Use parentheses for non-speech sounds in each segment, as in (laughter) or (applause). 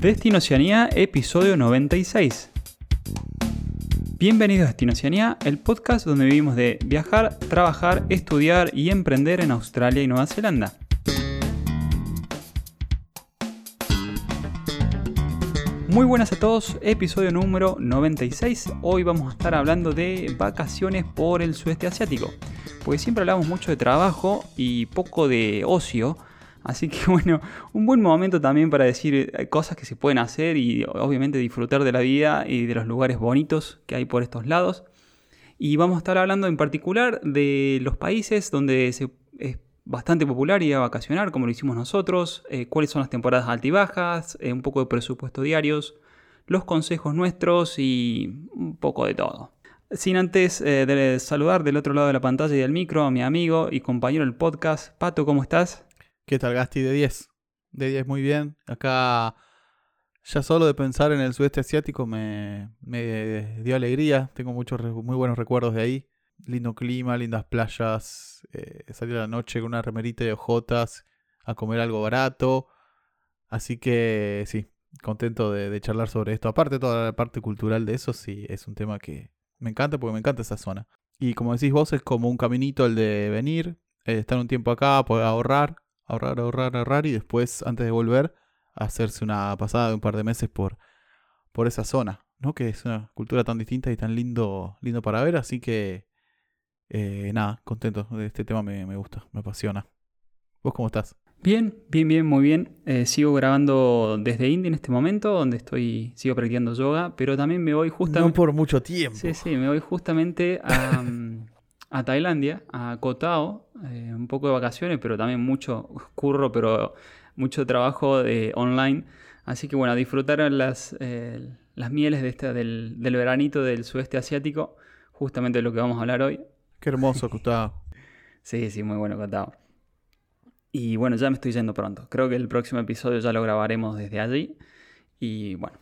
Destino Oceanía, episodio 96. Bienvenidos a Destino Oceanía, el podcast donde vivimos de viajar, trabajar, estudiar y emprender en Australia y Nueva Zelanda. Muy buenas a todos, episodio número 96. Hoy vamos a estar hablando de vacaciones por el sudeste asiático. Porque siempre hablamos mucho de trabajo y poco de ocio. Así que (laughs) bueno, un buen momento también para decir eh, cosas que se pueden hacer y obviamente disfrutar de la vida y de los lugares bonitos que hay por estos lados. Y vamos a estar hablando en particular de los países donde se, bastante popular ir a vacacionar, como lo hicimos nosotros, eh, cuáles son las temporadas altas y bajas, eh, un poco de presupuesto diarios, los consejos nuestros y un poco de todo. Sin antes eh, de saludar del otro lado de la pantalla y del micro a mi amigo y compañero del podcast, Pato, ¿cómo estás? ¿Qué tal, Gasti? De 10. De 10, muy bien. Acá ya solo de pensar en el sudeste asiático me, dio alegría. Tengo muchos muy buenos recuerdos de ahí lindo clima, lindas playas, eh, salir a la noche con una remerita de ojotas a comer algo barato. Así que sí, contento de, charlar sobre esto. Aparte toda la parte cultural de eso, sí, es un tema que me encanta porque me encanta esa zona. Y como decís vos, es como un caminito el de venir, eh, estar un tiempo acá, poder ahorrar, ahorrar, ahorrar, ahorrar y después, antes de volver, hacerse una pasada de un par de meses por, por esa zona, ¿no? Que es una cultura tan distinta y tan lindo, lindo para ver, así que eh, nada, contento. de Este tema me, gusta, me apasiona. ¿Vos cómo estás? Bien, bien, bien, muy bien. Eh, sigo grabando desde India en este momento, donde estoy, sigo practicando yoga, pero también me voy justamente... No por mucho tiempo. Sí, sí, me voy justamente a, (laughs) a Tailandia, a Koh Tao, eh, un poco de vacaciones, pero también mucho curro, pero mucho trabajo de online. Así que bueno, disfrutar las, las mieles de este, del, del veranito del sudeste asiático, justamente de lo que vamos a hablar hoy. Qué hermoso Cotado. (laughs) sí, sí, muy bueno Cotado. Y bueno, ya me estoy yendo pronto. Creo que el próximo episodio ya lo grabaremos desde allí. Y bueno,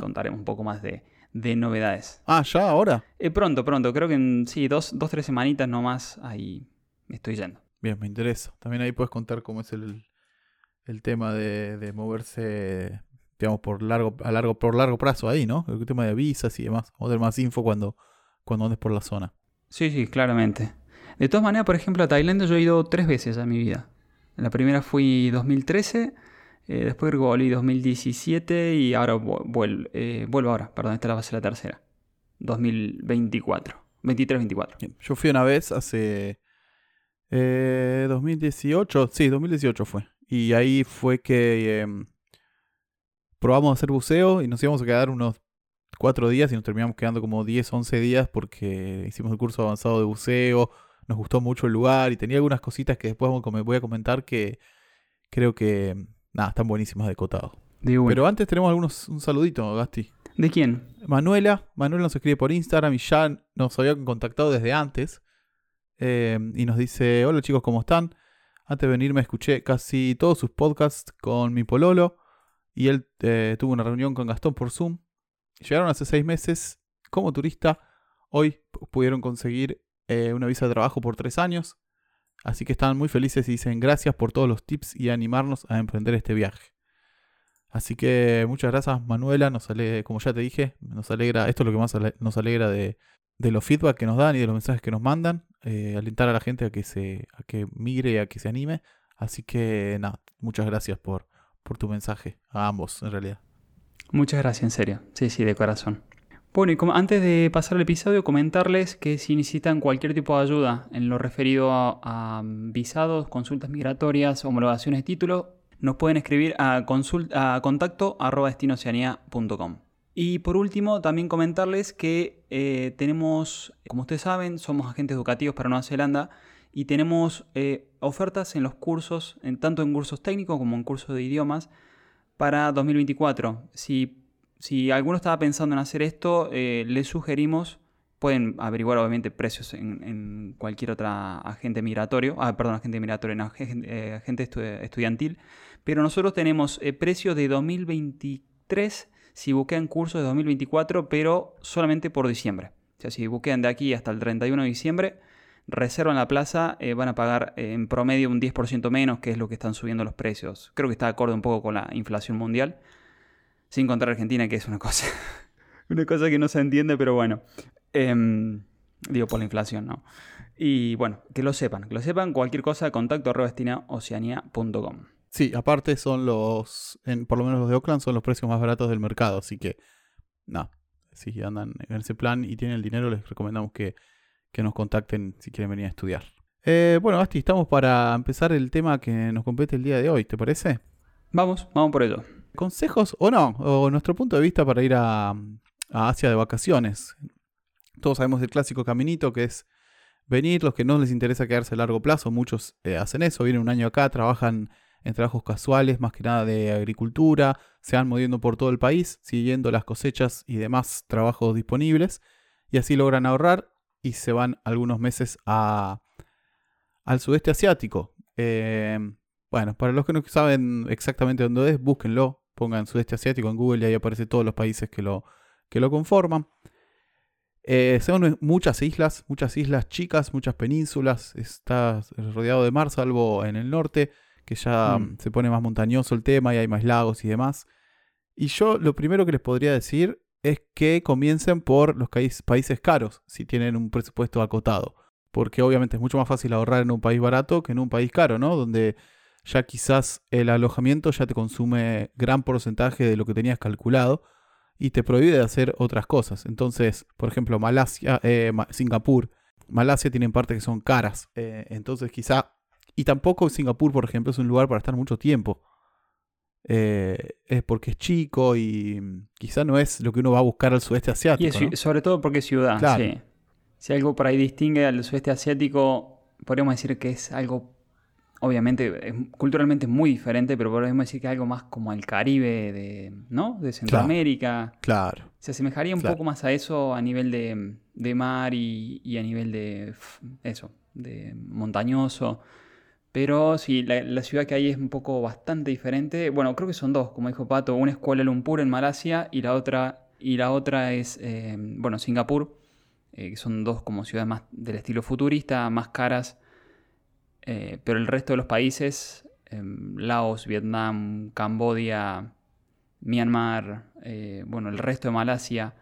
contaremos un poco más de, novedades. Ah, ¿ya? ¿Ahora? Eh, pronto, pronto. Creo que en sí, dos, dos, tres semanitas nomás ahí me estoy yendo. Bien, me interesa. También ahí puedes contar cómo es el, tema de, moverse, digamos, por largo, a largo, por largo plazo ahí, ¿no? El tema de visas y demás. O dar más info cuando, cuando andes por la zona. Sí, sí, claramente. De todas maneras, por ejemplo, a Tailandia yo he ido tres veces a mi vida. La primera fui 2013, eh, después volví 2017 y ahora vuelvo, eh, vuelvo ahora, perdón, esta va a ser la tercera. 2024. 23-24. Yo fui una vez hace 2018, eh, sí, 2018 fue. Y ahí fue que em, probamos a hacer buceo y nos íbamos a quedar unos cuatro días y nos terminamos quedando como 10, 11 días porque hicimos el curso avanzado de buceo, nos gustó mucho el lugar y tenía algunas cositas que después voy a comentar que creo que, nada, están buenísimas de cotado. Pero antes tenemos algunos, un saludito, Gasti. ¿De quién? Manuela. Manuela nos escribe por Instagram y ya nos había contactado desde antes. Eh, y nos dice, hola chicos, ¿cómo están? Antes de venirme escuché casi todos sus podcasts con mi pololo y él eh, tuvo una reunión con Gastón por Zoom Llegaron hace seis meses como turista. Hoy pudieron conseguir eh, una visa de trabajo por tres años. Así que están muy felices y dicen gracias por todos los tips y animarnos a emprender este viaje. Así que muchas gracias Manuela, nos como ya te dije, nos alegra, esto es lo que más nos alegra de, los feedback que nos dan y de los mensajes que nos mandan, eh, alentar a la gente a que se a que migre y a que se anime. Así que nada, muchas gracias por, por tu mensaje, a ambos en realidad. Muchas gracias, en serio. Sí, sí, de corazón. Bueno, y antes de pasar al episodio, comentarles que si necesitan cualquier tipo de ayuda en lo referido a, visados, consultas migratorias, homologaciones de título, nos pueden escribir a, a contacto Y por último, también comentarles que eh, tenemos, como ustedes saben, somos agentes educativos para Nueva Zelanda y tenemos eh, ofertas en los cursos, en, tanto en cursos técnicos como en cursos de idiomas, para 2024. Si, si alguno estaba pensando en hacer esto, eh, les sugerimos, pueden averiguar obviamente precios en, cualquier otra agente migratorio, ah, perdón, agente migratorio, no, agente, eh, estudiantil, pero nosotros tenemos eh, precios de 2023 si buquean cursos de 2024, pero solamente por diciembre. O sea, si buquean de aquí hasta el 31 de diciembre, reservan la plaza, van a pagar en promedio un 10% menos, que es lo que están subiendo los precios. Creo que está de acuerdo un poco con la inflación mundial. Sin contar Argentina, que es una cosa, (laughs) una cosa que no se entiende, pero bueno. Em, digo, por la inflación, ¿no? Y bueno, que lo sepan, que lo sepan, cualquier cosa, contacto arroba. Sí, aparte son los, en, por lo menos los de Oakland, son los precios más baratos del mercado, así que, no, si andan en ese plan y tienen el dinero, les recomendamos que, que nos contacten si quieren venir a estudiar. Eh, bueno, Asti, estamos para empezar el tema que nos compete el día de hoy, ¿te parece? Vamos, vamos por ello. ¿Consejos o no? O nuestro punto de vista para ir a, Asia de vacaciones. Todos sabemos el clásico caminito que es venir, los que no les interesa quedarse a largo plazo, muchos eh, hacen eso, vienen un año acá, trabajan en trabajos casuales, más que nada de agricultura, se van moviendo por todo el país, siguiendo las cosechas y demás trabajos disponibles, y así logran ahorrar y se van algunos meses a, al sudeste asiático. Eh, bueno, para los que no saben exactamente dónde es, búsquenlo, pongan sudeste asiático en Google y ahí aparecen todos los países que lo, que lo conforman. Eh, son muchas islas, muchas islas chicas, muchas penínsulas. Está rodeado de mar, salvo en el norte, que ya mm. se pone más montañoso el tema y hay más lagos y demás. Y yo lo primero que les podría decir es que comiencen por los países caros, si tienen un presupuesto acotado. Porque obviamente es mucho más fácil ahorrar en un país barato que en un país caro, ¿no? Donde ya quizás el alojamiento ya te consume gran porcentaje de lo que tenías calculado y te prohíbe de hacer otras cosas. Entonces, por ejemplo, Malasia, eh, Singapur, Malasia tienen partes que son caras. Eh, entonces, quizá. Y tampoco Singapur, por ejemplo, es un lugar para estar mucho tiempo. Eh, es porque es chico y quizá no es lo que uno va a buscar al sudeste asiático. Y sobre todo porque es ciudad. Sí. Si algo por ahí distingue al sudeste asiático, podríamos decir que es algo obviamente es culturalmente muy diferente, pero podemos decir que es algo más como el Caribe de, ¿no? de Centroamérica. Claro. Se asemejaría un poco más a eso a nivel de, mar y, a nivel de eso, de montañoso. Pero sí, la, ciudad que hay es un poco bastante diferente. Bueno, creo que son dos, como dijo Pato. Una es Kuala Lumpur en Malasia y la otra, y la otra es, eh, bueno, Singapur. Eh, que son dos como ciudades más del estilo futurista, más caras eh, pero el resto de los países, em, Laos, Vietnam, Cambodia, Myanmar, eh, bueno, el resto de Malasia,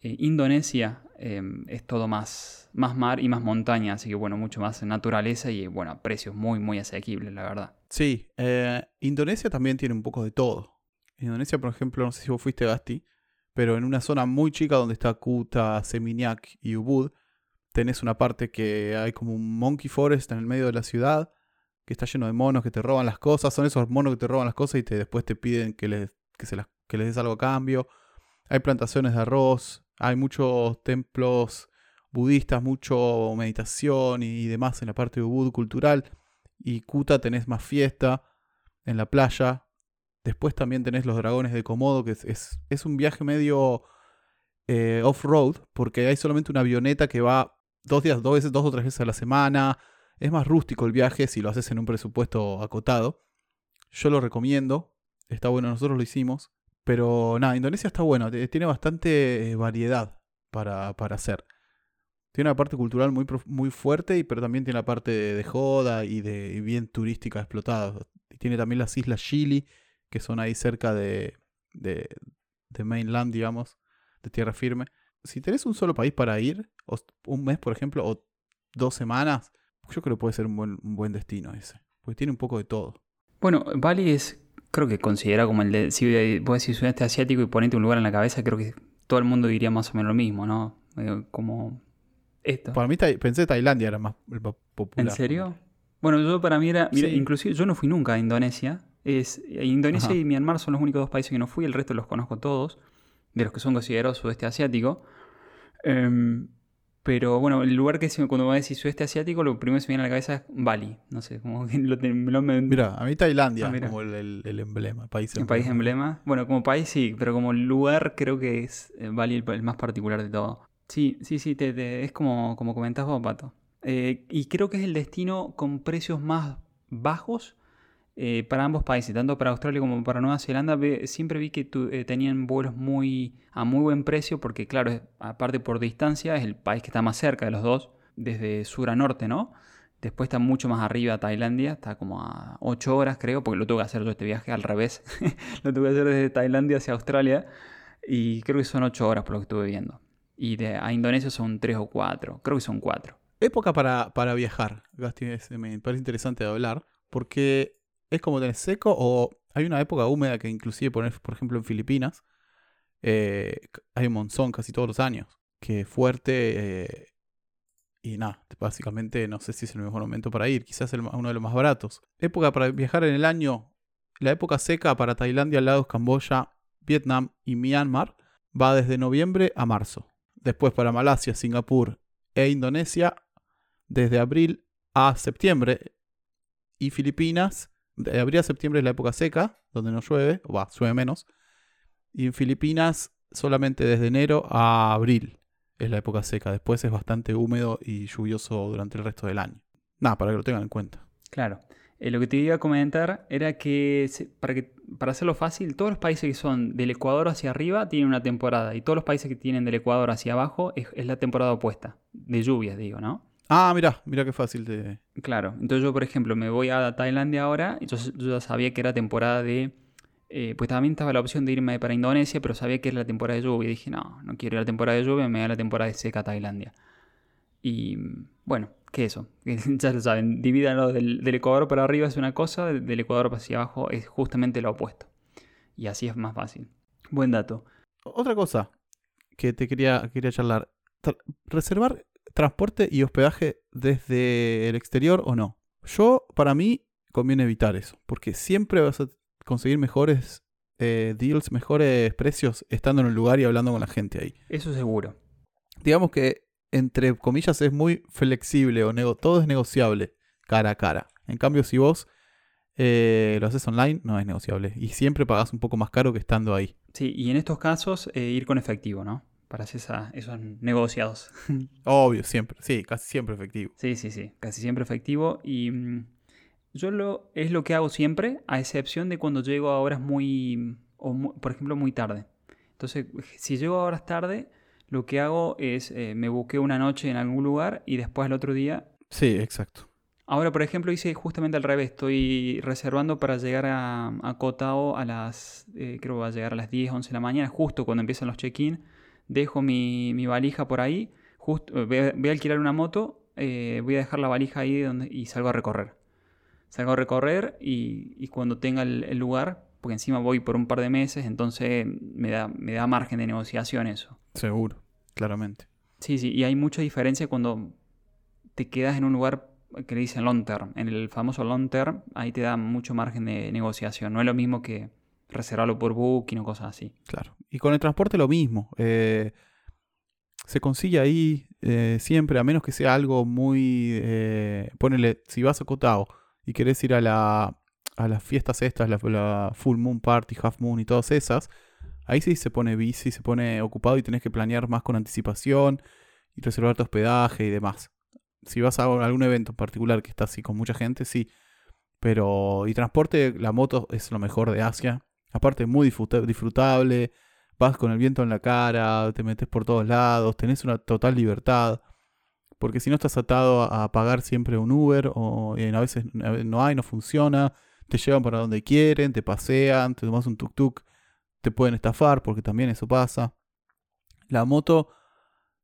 eh, Indonesia, em, es todo más, más mar y más montaña, así que bueno, mucho más naturaleza y bueno, precios muy, muy asequibles, la verdad. Sí, Indonesia también tiene un poco de todo. Indonesia, por ejemplo, no sé si vos fuiste Gasti, pero en una zona muy chica donde está Kuta, Seminyak y Ubud, tenés una parte que hay como un monkey forest en el medio de la ciudad, que está lleno de monos que te roban las cosas. Son esos monos que te roban las cosas y te, después te piden que les, que les des algo a cambio. Hay plantaciones de arroz, hay muchos templos budistas, mucho meditación y, demás en la parte de Ubud cultural. Y Kuta tenés más fiesta en la playa. Después también tenés los dragones de Komodo, que es, es, un viaje medio eh, off-road, porque hay solamente una avioneta que va dos días, dos veces, dos o tres veces a la semana. Es más rústico el viaje si lo haces en un presupuesto acotado. Yo lo recomiendo. Está bueno, nosotros lo hicimos. Pero nada, Indonesia está bueno. Tiene bastante eh, variedad para, hacer. Tiene una parte cultural muy, muy fuerte, pero también tiene la parte de, joda y de bien turística explotada. Tiene también las islas Chile, que son ahí cerca de, de, de mainland, digamos, de tierra firme si tenés un solo país para ir, un mes, por ejemplo, o dos semanas, yo creo que puede ser un buen, destino ese. Porque tiene un poco de todo. Bueno, Bali es, creo que considera como el de, si vos decís sudeste asiático y ponete un lugar en la cabeza, creo que todo el mundo diría más o menos lo mismo, ¿no? como esto. Para mí pensé Tailandia era más popular. ¿En serio? Bueno, yo para mí era, mira, inclusive yo no fui nunca a Indonesia. Es, Indonesia y Myanmar son los únicos dos países que no fui, el resto los conozco todos de los que son considerados sudeste asiático. Em, pero bueno, el lugar que cuando va a decir sudeste asiático, lo primero que se me viene a la cabeza es Bali. No sé, como que lo, Mira, a mí Tailandia ah, como el, emblema, país emblema. país emblema. Bueno, como país sí, pero como lugar creo que es eh, Bali el, más particular de todo. Sí, sí, sí, te, es como, como comentás vos, Pato. Eh, y creo que es el destino con precios más bajos eh, para ambos países, tanto para Australia como para Nueva Zelanda, siempre vi que eh, tenían vuelos muy, a muy buen precio, porque claro, aparte por distancia, es el país que está más cerca de los dos, desde sur a norte, ¿no? Después está mucho más arriba Tailandia, está como a 8 horas creo, porque lo tuve que hacer yo este viaje al revés. (laughs) lo tuve que hacer desde Tailandia hacia Australia y creo que son 8 horas por lo que estuve viendo. Y de, a Indonesia son 3 o 4, creo que son 4. Época para, para viajar, Gasti, me parece interesante de hablar, porque es como tener seco o hay una época húmeda que inclusive poner, por ejemplo, en Filipinas, eh, hay un monzón casi todos los años, que es fuerte eh, y nada, básicamente no sé si es el mejor momento para ir, quizás uno de los más baratos. Época para viajar en el año, la época seca para Tailandia, Laos, Camboya, Vietnam y Myanmar va desde noviembre a marzo. Después para Malasia, Singapur e Indonesia desde abril a septiembre. Y Filipinas, de abril a septiembre es la época seca, donde no llueve, o va, llueve menos. Y en Filipinas solamente desde enero a abril es la época seca. Después es bastante húmedo y lluvioso durante el resto del año. Nada, para que lo tengan en cuenta. Claro. Eh, lo que te iba a comentar era que para, que para hacerlo fácil, todos los países que son del Ecuador hacia arriba tienen una temporada y todos los países que tienen del Ecuador hacia abajo es, la temporada opuesta, de lluvias, digo, ¿no? Ah, mira, mira qué fácil de... Claro, entonces yo, por ejemplo, me voy a Tailandia ahora, y yo ya sabía que era temporada de eh, pues también estaba la opción de irme para Indonesia, pero sabía que era la temporada de lluvia. Y dije, no, no quiero ir a la temporada de lluvia, me voy a la temporada de seca a Tailandia. Y bueno, ¿qué eso? (laughs) ya lo saben, divídanlo del, del, Ecuador para arriba es una cosa, del, Ecuador hacia abajo es justamente lo opuesto. Y así es más fácil. Buen dato. Otra cosa que te quería, quería charlar. reservar transporte y hospedaje desde el exterior o no. Yo, para mí, conviene evitar eso, porque siempre vas a conseguir mejores eh, deals, mejores precios estando en un lugar y hablando con la gente ahí. Eso seguro. Digamos que, entre comillas, es muy flexible o todo es negociable cara a cara. En cambio, si vos eh, lo haces online, no es negociable. Y siempre pagas un poco más caro que estando ahí. Sí, y en estos casos, eh, ir con efectivo, ¿no? Para hacer esos negociados. (laughs) Obvio, siempre. Sí, casi siempre efectivo. Sí, sí, sí. Casi siempre efectivo. Y mm, yo lo, es lo que hago siempre, a excepción de cuando llego a horas muy, por ejemplo, muy tarde. Entonces, si llego a horas tarde, lo que hago es eh, me busqué una noche en algún lugar y después al otro día... Sí, exacto. Ahora, por ejemplo, hice justamente al revés. Estoy reservando para llegar a, a Cotao a las... Eh, creo que va a llegar a las 10, 11 de la mañana, justo cuando empiezan los check-in. Dejo mi, mi, valija por ahí. Justo, eh, voy, a, alquilar una moto. voy a dejar la valija ahí donde, y salgo a recorrer salgo a recorrer y, cuando tenga el, lugar, porque encima voy por un par de meses, entonces me da, me da margen de negociación eso. Seguro, claramente. Sí, sí, y hay mucha diferencia cuando te quedas en un lugar que le dicen long term. En el famoso long term, ahí te da mucho margen de negociación. No es lo mismo que reservarlo por booking o cosas así. Claro. Y con el transporte lo mismo. Eh, se consigue ahí eh, siempre, a menos que sea algo muy... Eh, ponele, si vas a Cotao y querés ir a, la, a las fiestas estas, la, Full Moon Party, Half Moon y todas esas, ahí sí se pone bici, se pone ocupado y tenés que planear más con anticipación y reservar tu hospedaje y demás. Si vas a algún evento en particular que está así con mucha gente, sí. Pero, y transporte, la moto es lo mejor de Asia. Aparte, muy disfrutable. Vas con el viento en la cara, te metes por todos lados, tenés una total libertad. Porque si no estás atado a, pagar siempre un Uber o a veces no hay, no funciona, te llevan para donde quieren, te pasean, te tomas un tuk-tuk, te pueden estafar porque también eso pasa. La moto,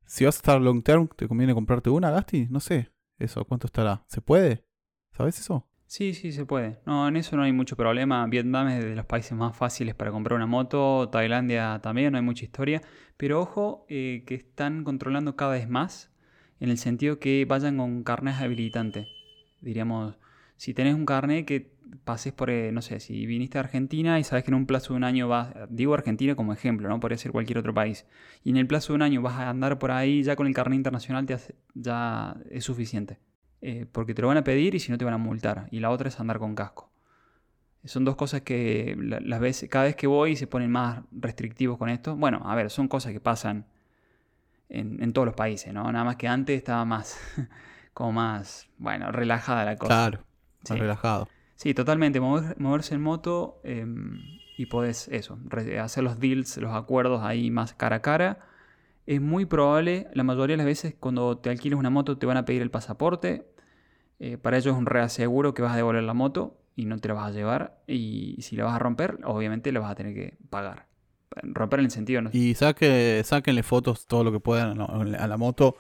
si vas a estar long term, ¿te conviene comprarte una, Gasti? No sé, eso, ¿cuánto estará? ¿Se puede? ¿Sabes eso? Sí, sí, se puede. No, en eso no hay mucho problema. Vietnam es de los países más fáciles para comprar una moto. Tailandia también, no hay mucha historia. Pero ojo eh, que están controlando cada vez más en el sentido que vayan con carnes habilitantes. Diríamos, si tenés un carnet que pases por, eh, no sé, si viniste a Argentina y sabes que en un plazo de un año vas, digo Argentina como ejemplo, no puede ser cualquier otro país, y en el plazo de un año vas a andar por ahí, ya con el carnet internacional te ya es suficiente. Eh, porque te lo van a pedir y si no te van a multar. Y la otra es andar con casco. Son dos cosas que las veces, cada vez que voy se ponen más restrictivos con esto. Bueno, a ver, son cosas que pasan en, todos los países, ¿no? Nada más que antes estaba más, (laughs) como más, bueno, relajada la cosa. Claro, más relajado. Sí, totalmente. moverse en moto em, y podés eso, hacer los deals, los acuerdos ahí más cara a cara. Es muy probable, la mayoría de las veces cuando te alquiles una moto te van a pedir el pasaporte. Eh, para ellos es un reaseguro que vas a devolver la moto y no te la vas a llevar. Y si la vas a romper, obviamente la vas a tener que pagar. Romper en el sentido. No... Y saque, sáquenle fotos todo lo que puedan a la moto.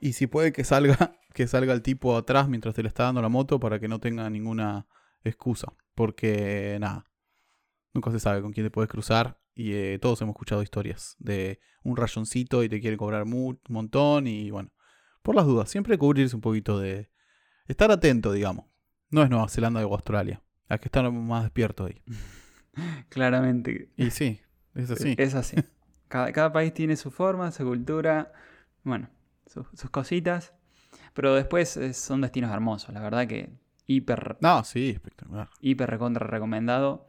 Y si puede que salga, (laughs) que salga el tipo atrás mientras te le está dando la moto para que no tenga ninguna excusa. Porque nada, nunca se sabe con quién te puedes cruzar. Y eh, todos hemos escuchado historias de un rayoncito y te quiere cobrar un montón. Y bueno, por las dudas, siempre cubrirse un poquito de, Estar atento, digamos. No es Nueva Zelanda o Australia. Hay que estar más despierto ahí. (laughs) Claramente. Y sí, es así. Es así. Cada, país tiene su forma, su cultura, bueno, sus cositas. Pero después son destinos hermosos, la verdad que hiper. No, sí, espectacular. Hiper recontra recomendado.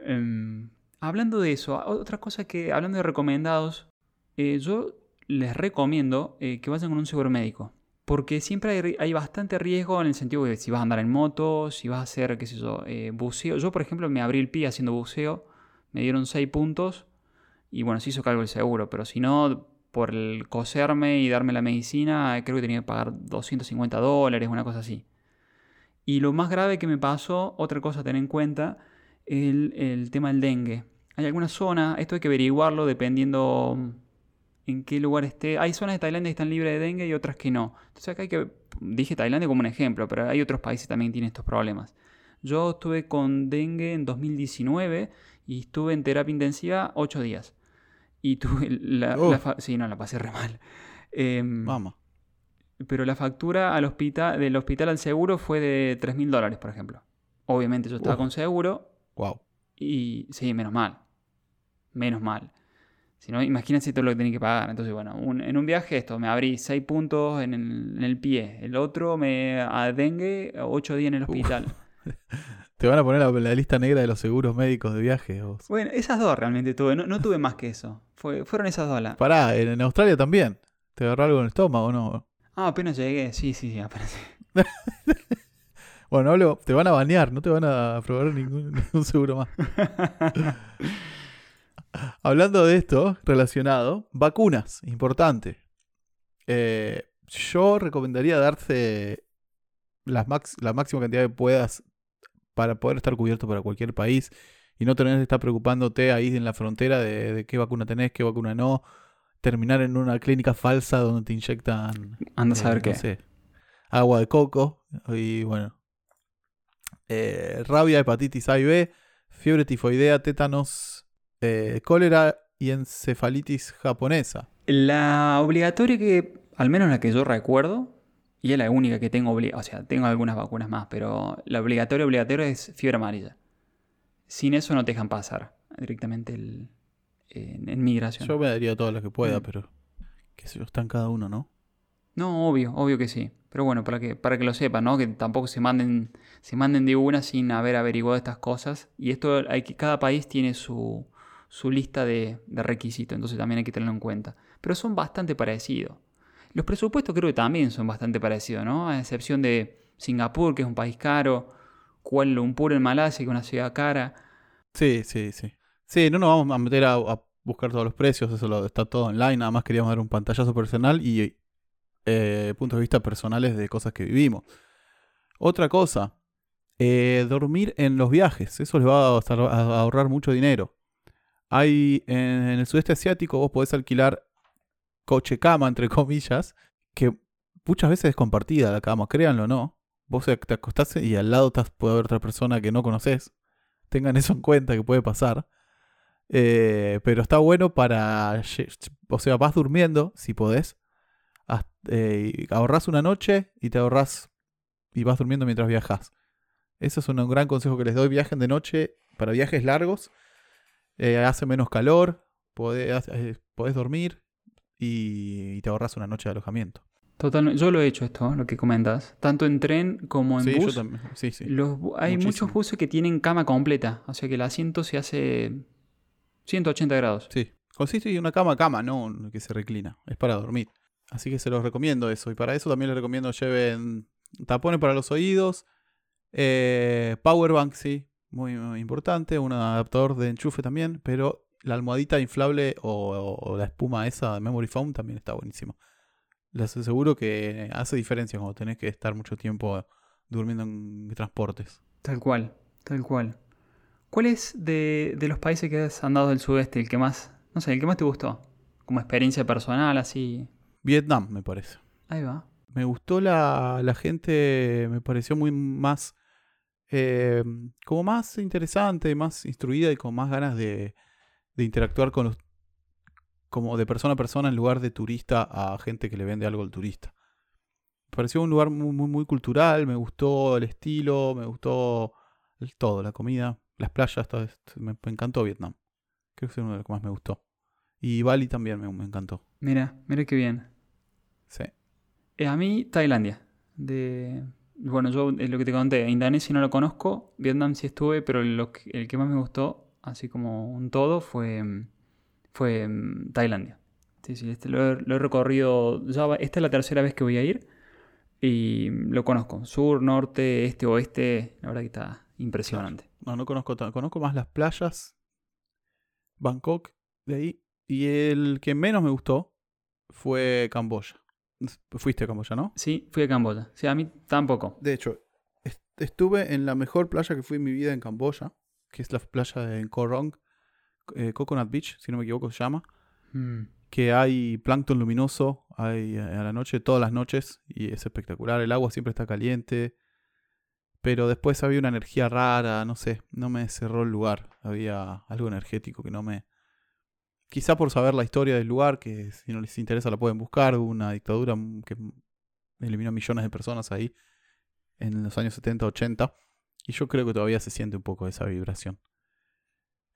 Em, hablando de eso, otra cosa que, hablando de recomendados, eh, yo les recomiendo eh, que vayan con un seguro médico. Porque siempre hay, bastante riesgo en el sentido de si vas a andar en moto, si vas a hacer, qué sé yo, eh, buceo. Yo, por ejemplo, me abrí el pie haciendo buceo, me dieron 6 puntos y bueno, se hizo cargo el seguro. Pero si no, por el coserme y darme la medicina, creo que tenía que pagar 250 dólares, una cosa así. Y lo más grave que me pasó, otra cosa a tener en cuenta, el, el tema del dengue. Hay alguna zona, esto hay que averiguarlo dependiendo en qué lugar esté. Hay zonas de Tailandia que están libres de dengue y otras que no. Entonces acá hay que, dije Tailandia como un ejemplo, pero hay otros países que también tienen estos problemas. Yo estuve con dengue en 2019 y estuve en terapia intensiva 8 días. Y tuve (laughs) la, sí, no, la pasé re mal. Vamos. Em, pero la factura al hospital, del hospital al seguro fue de 3 mil dólares, por ejemplo. Obviamente yo estaba con seguro. Wow. Y sí, menos mal. Menos mal. Si no, imagínense todo lo que tenía que pagar. Entonces, bueno, en un viaje esto, me abrí 6 puntos en el, pie. El otro me adengue 8 días en el hospital. (laughs) Te van a poner la, la, lista negra de los seguros médicos de viaje. Bueno, esas dos realmente tuve. No, tuve más que eso. Fue, fueron esas dos. La... Pará, en, Australia también. ¿Te agarró algo en el estómago o no? Ah, apenas llegué. Sí, sí, sí, apenas (laughs) bueno, te van a banear. No te van a aprobar ningún, (laughs) ningún seguro más. (laughs) Hablando de esto, relacionado, vacunas, importante. Eh, yo recomendaría darse las la máxima cantidad que puedas para poder estar cubierto para cualquier país y no tener que estar preocupándote ahí en la frontera de, qué vacuna tenés, qué vacuna no. Terminar en una clínica falsa donde te inyectan. Anda a saber eh, qué. agua de coco y bueno. Eh, rabia, hepatitis A y B, fiebre tifoidea, tétanos, eh, cólera y encefalitis japonesa. La obligatoria que, al menos la que yo recuerdo, y es la única que tengo, o sea, tengo algunas vacunas más, pero la obligatoria obligatoria es fiebre amarilla. Sin eso no te dejan pasar directamente el, en, migración. Yo me daría todo lo que pueda, mm. pero que se está en cada uno, ¿no? No, obvio, obvio que sí. Pero bueno, para que, para que lo sepan, ¿no? Que tampoco se manden, se manden de una sin haber averiguado estas cosas. Y esto hay que, cada país tiene su, su lista de, requisitos, entonces también hay que tenerlo en cuenta. Pero son bastante parecidos. Los presupuestos creo que también son bastante parecidos, ¿no? A excepción de Singapur, que es un país caro, Kuala Lumpur en Malasia, que es una ciudad cara. Sí, sí, sí. Sí, no nos vamos a meter a, buscar todos los precios, eso está todo online, nada más queríamos dar un pantallazo personal y eh, puntos de vista personales de cosas que vivimos. Otra cosa, eh, dormir en los viajes, eso les va a ahorrar mucho dinero. Hay en, el sudeste asiático vos podés alquilar coche cama, entre (laughs) comillas, que muchas veces es compartida la cama, créanlo o no. Vos te acostás y al lado puede haber otra persona que no conoces. Tengan eso en cuenta que puede pasar. Eh, pero está bueno para. O sea, vas durmiendo, si podés. Eh, ahorrás una noche y te ahorrás. Y vas durmiendo mientras viajas. Eso es un gran consejo que les doy. Viajen de noche para viajes largos eh, hace menos calor, podés, eh, dormir y, te ahorras una noche de alojamiento. Totalmente, yo lo he hecho esto, lo que comentas, tanto en tren como en sí, bus. Yo también. Sí, sí. hay muchos buses que tienen cama completa, o sea que el asiento se hace 180 grados. Sí, consiste en una cama cama, no que se reclina, es para dormir. Así que se los recomiendo eso. Y para eso también les recomiendo lleven tapones para los oídos, eh, powerbank, sí, muy, importante, un adaptador de enchufe también, pero la almohadita inflable o, la espuma esa de Memory Foam también está buenísimo. les aseguro que hace diferencia cuando tenés que estar mucho tiempo durmiendo en transportes. Tal cual, tal cual. ¿Cuál es de, de los países que has andado del sudeste el que más, no sé, el que más te gustó? Como experiencia personal, así. Vietnam, me parece. Ahí va. Me gustó la, la gente, me pareció muy más, eh, como más interesante, más instruida y con más ganas de, de interactuar con los, como de persona a persona en lugar de turista a gente que le vende algo al turista. Me pareció un lugar muy, muy, muy cultural, me gustó el estilo, me gustó el todo, la comida, las playas, todo. Me, me encantó Vietnam. Creo que es uno de los que más me gustó. Y Bali también me, me encantó. Mira, mira qué bien. Sí. Eh, a mí, Tailandia. De, bueno, yo es lo que te conté, Indonesia no lo conozco, Vietnam sí estuve, pero lo que- el que más me gustó, así como un todo, fue, mm, fue mm, Tailandia. Sí, sí, este lo, he- lo he recorrido, ya va- esta es la tercera vez que voy a ir y lo conozco. Sur, norte, este, oeste, la verdad que está impresionante. No, no conozco tan- Conozco más las playas. Bangkok, de ahí. Y el que menos me gustó fue Camboya. Fuiste a Camboya, ¿no? Sí, fui a Camboya. Sí, a mí tampoco. De hecho, est- estuve en la mejor playa que fui en mi vida en Camboya, que es la playa de Koh Rong, eh, Coconut Beach, si no me equivoco se llama, Mm, que hay plancton luminoso, hay eh, a la noche, todas las noches, y es espectacular. El agua siempre está caliente, pero después había una energía rara, no sé, no me cerró el lugar. Había algo energético que no me... Quizá por saber la historia del lugar, que si no les interesa la pueden buscar, hubo una dictadura mm, que eliminó millones de personas ahí en los años 70, 80, y yo creo que todavía se siente un poco esa vibración.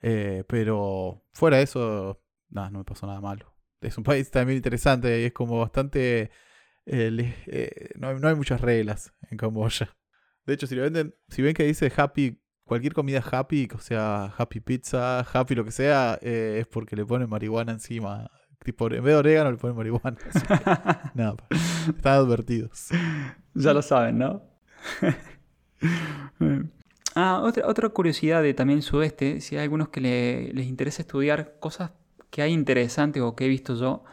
Eh, pero fuera de eso, nada, no me pasó nada malo. Es un país también interesante y es como bastante... eh, eh, no, hay, no hay muchas reglas en Camboya. De hecho, si lo venden, si ven que dice happy, cualquier comida happy, o sea, happy pizza, happy lo que sea, eh, es porque le ponen marihuana encima. Tipo, en vez de orégano le ponen marihuana. Así que, (laughs) nada, están advertidos. Ya lo saben, ¿no? (laughs) ah, otra, otra curiosidad de también sudeste, si hay algunos que le- les interesa estudiar cosas que hay interesantes o que he visto yo.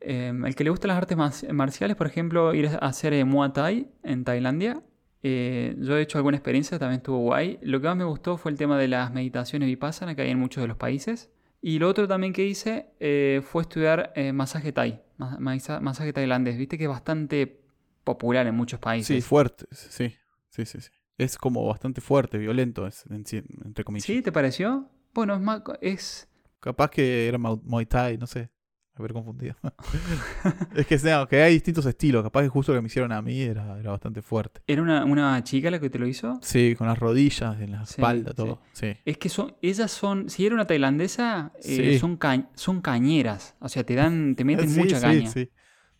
eh, el que le gustan las artes marciales, por ejemplo, ir a hacer eh, Muay Thai en Tailandia. Eh, yo he hecho alguna experiencia, también estuvo guay. Lo que más me gustó fue el tema de las meditaciones vipassana que hay en muchos de los países. Y lo otro también que hice eh, fue estudiar eh, masaje Thai, ma- masa- masaje tailandés. Viste que es bastante popular en muchos países. Sí, fuerte. Sí, sí, sí, sí. Es como bastante fuerte, violento, es, entre comillas. ¿Sí? ¿Te pareció? Bueno, es más... Es... Capaz que era Muay Thai, no sé. Haber confundido. (laughs) (laughs) es que, no, que hay distintos estilos. Capaz que justo lo que me hicieron a mí era, era bastante fuerte. ¿Era una, una chica la que te lo hizo? Sí, con las rodillas, en la Sí, espalda, todo. Sí. Es que son, ellas son, si era una tailandesa, eh, son, ca- son cañeras. O sea, te dan, te meten (laughs) mucha caña. sí,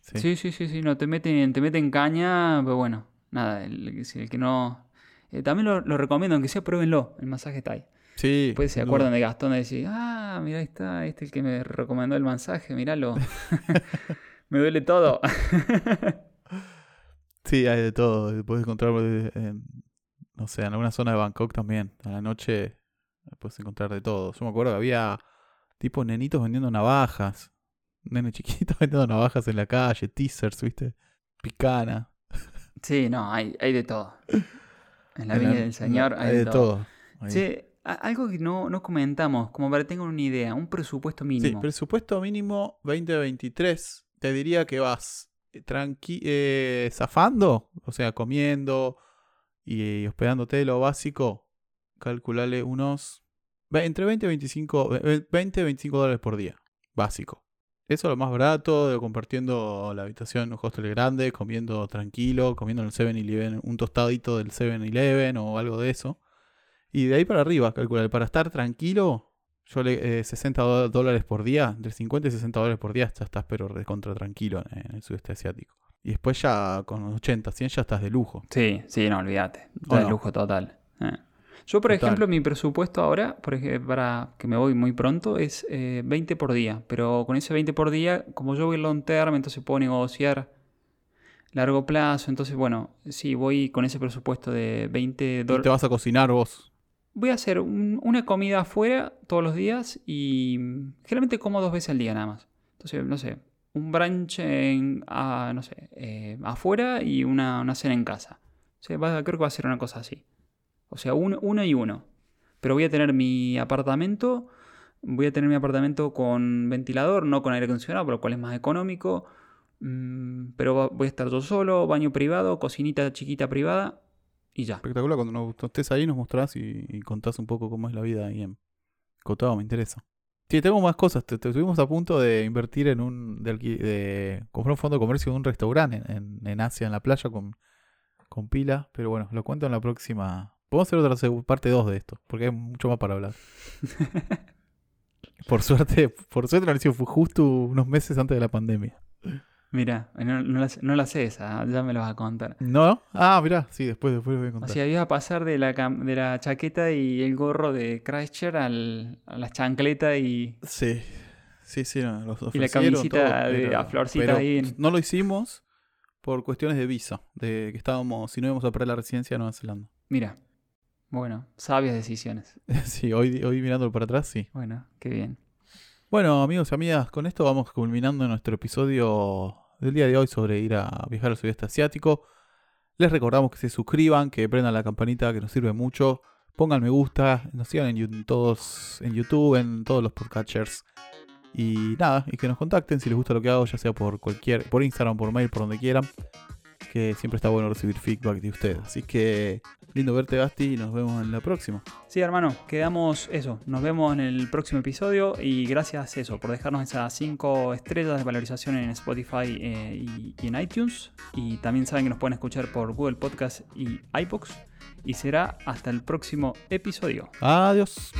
sí. Sí, sí, sí, sí, no, te meten, te meten caña, pero bueno, nada, el, el que no... eh, también lo, lo recomiendo, aunque sea pruébenlo, el masaje Thai. Sí, Después se acuerdan de Gastón de decir, ah, mira, ahí está, este es el que me recomendó el masaje, míralo. (laughs) me duele todo. Sí, hay de todo. Puedes encontrar, eh, en, no sé, en alguna zona de Bangkok también. A la noche puedes encontrar de todo. Yo me acuerdo que había tipo nenitos vendiendo navajas. Un nene chiquito (laughs) vendiendo navajas en la calle, teasers, ¿viste? Picana. sí, no, hay, hay de todo. En la En viña del Señor hay, de todo. Che, a- algo que no, no comentamos, como para que tengan una idea, un presupuesto Sí, mínimo. presupuesto mínimo 2023. Te diría que vas tranqui eh, zafando, o sea, comiendo y hospedándote lo básico. Calculale unos entre 20 y 25, eh, 20 y 25 dólares por día. Básico. Eso es lo más barato, de compartiendo la habitación en un hostel grande, comiendo tranquilo, comiendo en el 7-Eleven, un tostadito del 7-Eleven o algo de eso. Y de ahí para arriba, calcular, para estar tranquilo, yo le, eh, 60 do- dólares por día, entre 50 y 60 dólares por día, ya estás pero recontra tranquilo en, el sudeste asiático. Y después ya con 80, 100 ya estás de lujo. Sí, sí, no, olvídate. ¿O De lujo total. Eh. Yo, por Total. ejemplo, mi presupuesto ahora, por ej- para que me voy muy pronto, es eh, 20 por día. Pero con ese 20 por día, como yo voy long term, entonces puedo negociar largo plazo. Entonces, bueno, sí, voy con ese presupuesto de 20 Y dólares. te vas a cocinar vos. Voy a hacer un- una comida afuera todos los días y mm, generalmente como dos veces al día nada más. Entonces, no sé, un brunch en, ah, no sé, eh, afuera y una, una cena en casa. O va- creo que va a ser una cosa así. O sea, uno, uno y uno. Pero voy a tener mi apartamento, voy a tener mi apartamento con ventilador, no con aire acondicionado, por lo cual es más económico. Mm, pero voy a estar yo solo, baño privado, cocinita chiquita privada y ya. Espectacular, cuando nos- estés ahí nos mostrás y, y contás un poco cómo es la vida ahí en Cotado, me interesa. Sí, tengo más cosas. Te, te- estuvimos a punto de invertir en un. de, comprar un fondo de comercio de un restaurante en, en- en Asia, en la playa, con, con pila. Pero bueno, lo cuento en la próxima. Podemos hacer otra parte 2 de esto, porque hay mucho más para hablar. (laughs) por suerte, por suerte lo hicimos, fue justo unos meses antes de la pandemia. Mira, no, no la, no la sé esa, ya me lo vas a contar. ¿No? Ah, mirá, sí, después, después voy a O contar. sea, iba a pasar de la, cam- de la chaqueta y el gorro de Christchurch al, a la chancleta y, Sí, sí, sí, no, los y la camisita todo, de pero- a florcita pero ahí. en- No lo hicimos por cuestiones de visa, de que estábamos, si no íbamos a perder la residencia de Nueva Zelanda. Mira, bueno, sabias decisiones. (laughs) sí, hoy, hoy mirándolo para atrás, sí. Bueno, qué bien. Bueno, amigos y amigas, con esto vamos culminando nuestro episodio del día de hoy sobre ir a viajar al sudeste asiático. Les recordamos que se suscriban, que prendan la campanita, que nos sirve mucho. Pongan me gusta, nos sigan en, todos, en YouTube, en todos los podcatchers. Y nada, y que nos contacten si les gusta lo que hago, ya sea por cualquier, por Instagram, por mail, por donde quieran. Que siempre está bueno recibir feedback de ustedes. Así que lindo verte, Basti, y nos vemos en la próxima. Sí, hermano, quedamos eso. Nos vemos en el próximo episodio y gracias eso por dejarnos esas 5 estrellas de valorización en Spotify eh, y, y en iTunes. Y también saben que nos pueden escuchar por Google Podcast y iBox. Y será hasta el próximo episodio. Adiós.